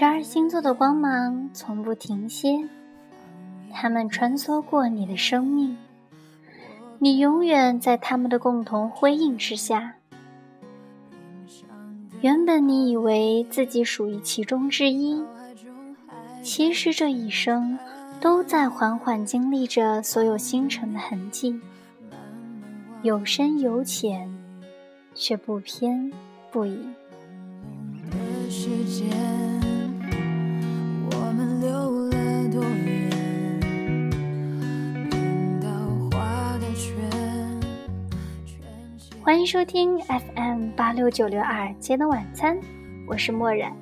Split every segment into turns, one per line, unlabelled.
十二星座的光芒从不停歇，他们穿梭过你的生命，你永远在他们的共同辉映之下。原本你以为自己属于其中之一，其实这一生都在缓缓经历着所有星辰的痕迹，有深有浅，却不偏不倚。欢迎收听 FM 八六九六二街的晚餐，我是墨染。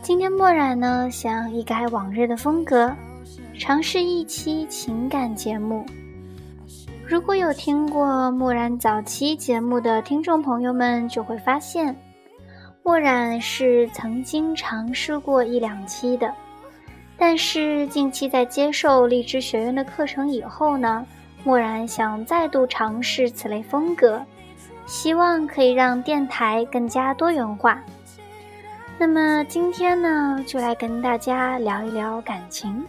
今天墨染呢想一改往日的风格，尝试一期情感节目。如果有听过墨染早期节目的听众朋友们，就会发现，墨染是曾经尝试过一两期的，但是近期在接受荔枝学院的课程以后呢。默然想再度尝试此类风格，希望可以让电台更加多元化。那么今天呢，就来跟大家聊一聊感情。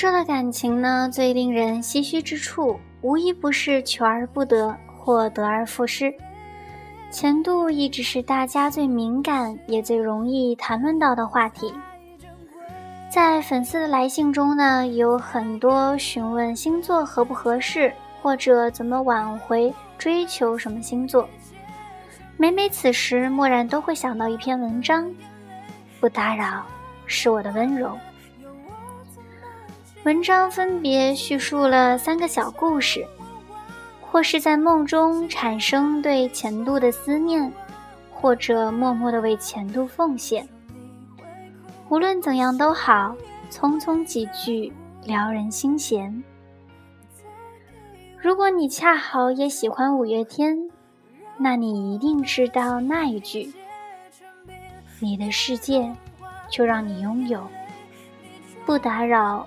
一说到感情呢，最令人唏嘘之处，无一不是求而不得或得而复失。前度一直是大家最敏感也最容易谈论到的话题。在粉丝的来信中呢，有很多询问星座合不合适，或者怎么挽回、追求什么星座。每每此时，默然都会想到一篇文章：不打扰，是我的温柔。文章分别叙述了三个小故事，或是在梦中产生对前度的思念，或者默默的为前度奉献。无论怎样都好，匆匆几句撩人心弦。如果你恰好也喜欢五月天，那你一定知道那一句：“你的世界，就让你拥有，不打扰。”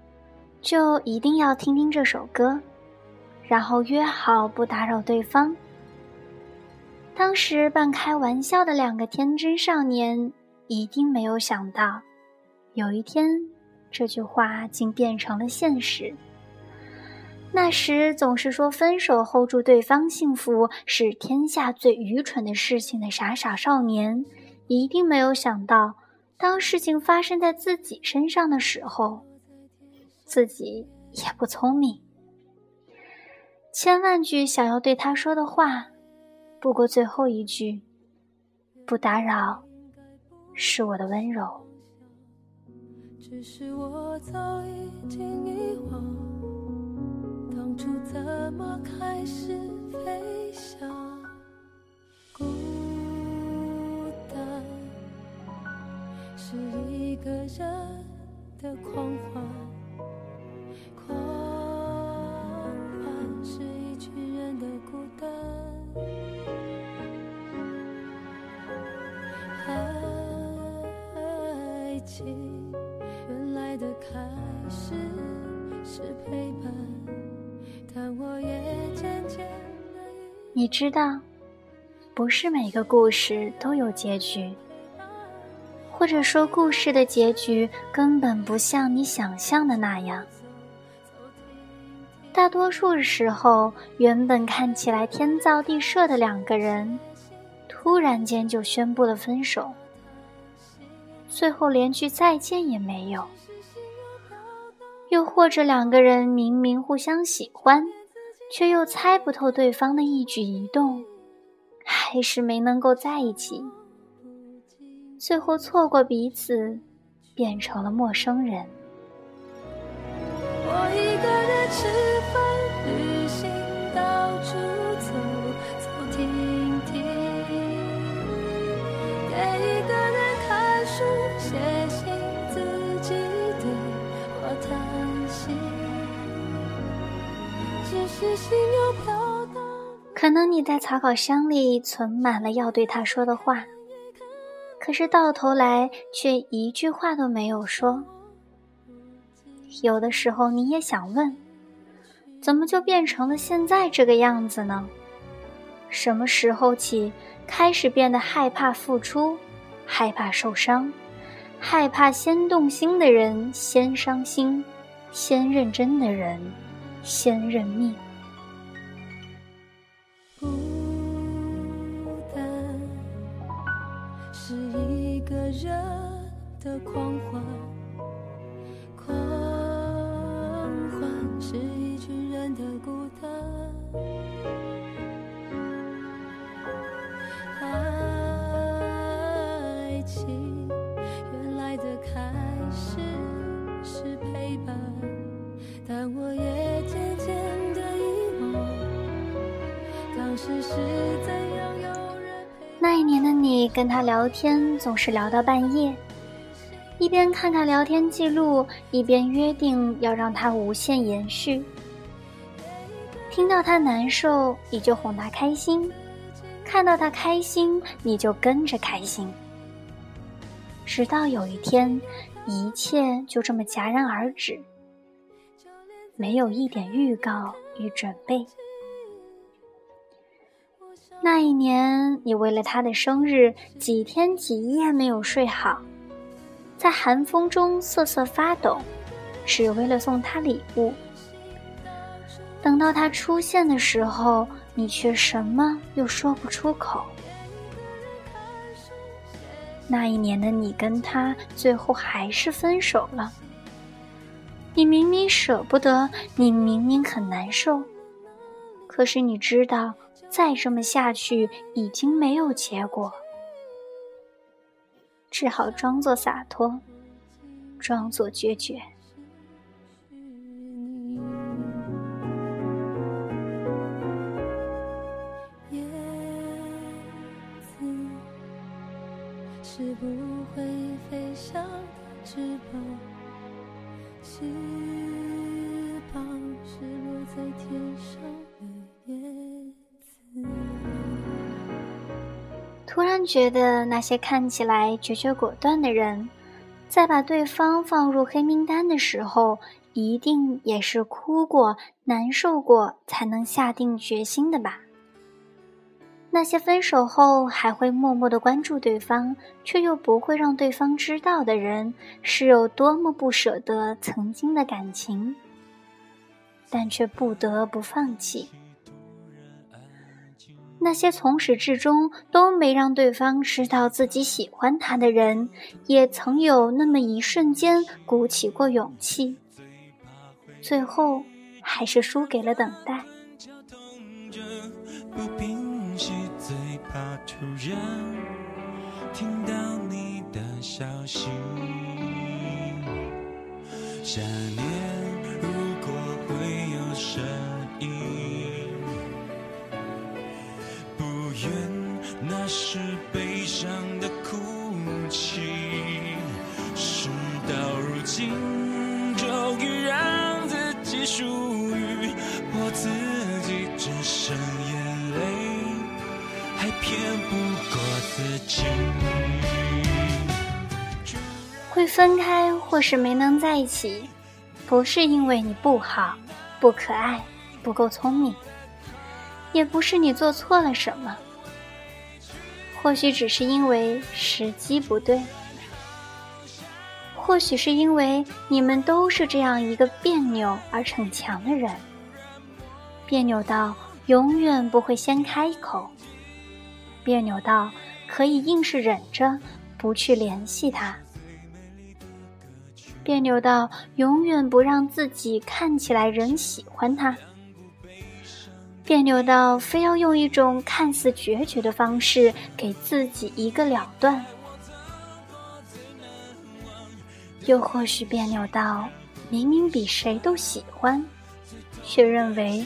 就一定要听听这首歌，然后约好不打扰对方。当时半开玩笑的两个天真少年，一定没有想到，有一天这句话竟变成了现实。那时总是说分手后祝对方幸福是天下最愚蠢的事情的傻傻少年，一定没有想到，当事情发生在自己身上的时候。自己也不聪明，千万句想要对他说的话，不过最后一句“不打扰”是我的温柔。只是我早已经遗忘，当初怎么开始飞翔？你知道，不是每个故事都有结局，或者说故事的结局根本不像你想象的那样。大多数时候，原本看起来天造地设的两个人，突然间就宣布了分手，最后连句再见也没有。又或者两个人明明互相喜欢，却又猜不透对方的一举一动，还是没能够在一起，最后错过彼此，变成了陌生人。我一个人吃可能你在草稿箱里存满了要对他说的话，可是到头来却一句话都没有说。有的时候你也想问，怎么就变成了现在这个样子呢？什么时候起开始变得害怕付出，害怕受伤，害怕先动心的人先伤心，先认真的人先认命？的狂欢。狂欢是一群人的孤单。爱情原来的开始是陪伴，但我也渐渐的遗忘，当时是怎样有人陪。那一年的你跟他聊天，总是聊到半夜。一边看看聊天记录，一边约定要让他无限延续。听到他难受，你就哄他开心；看到他开心，你就跟着开心。直到有一天，一切就这么戛然而止，没有一点预告与准备。那一年，你为了他的生日，几天几夜没有睡好。在寒风中瑟瑟发抖，只为了送他礼物。等到他出现的时候，你却什么又说不出口。那一年的你跟他最后还是分手了。你明明舍不得，你明明很难受，可是你知道，再这么下去已经没有结果。只好装作洒脱，装作决绝。突然觉得那些看起来决绝果断的人，在把对方放入黑名单的时候，一定也是哭过、难受过才能下定决心的吧？那些分手后还会默默的关注对方，却又不会让对方知道的人，是有多么不舍得曾经的感情，但却不得不放弃。那些从始至终都没让对方知道自己喜欢他的人，也曾有那么一瞬间鼓起过勇气，最后还是输给了等待。是会分开或是没能在一起，不是因为你不好、不可爱、不够聪明，也不是你做错了什么。或许只是因为时机不对，或许是因为你们都是这样一个别扭而逞强的人，
别扭到永远不会先开口，别扭到可以硬是忍着不去联系他，别扭到永远不让自己看起来人喜欢他，别扭到非要用一种看似决绝的方式给自己一个了断，又或许别扭到明明比谁都喜欢，却认为。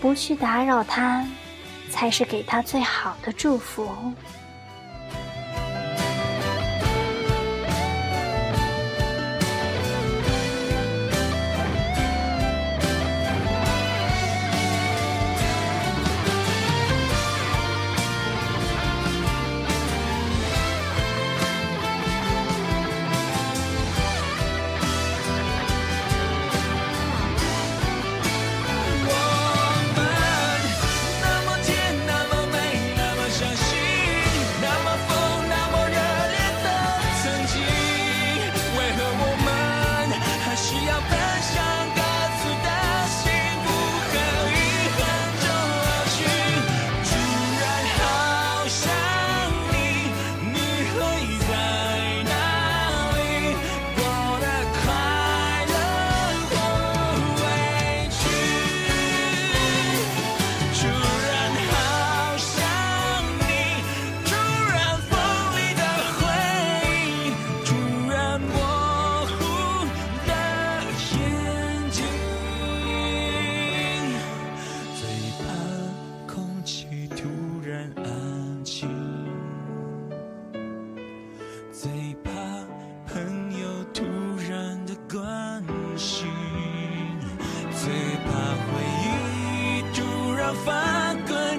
不去打扰他，才是给他最好的祝福。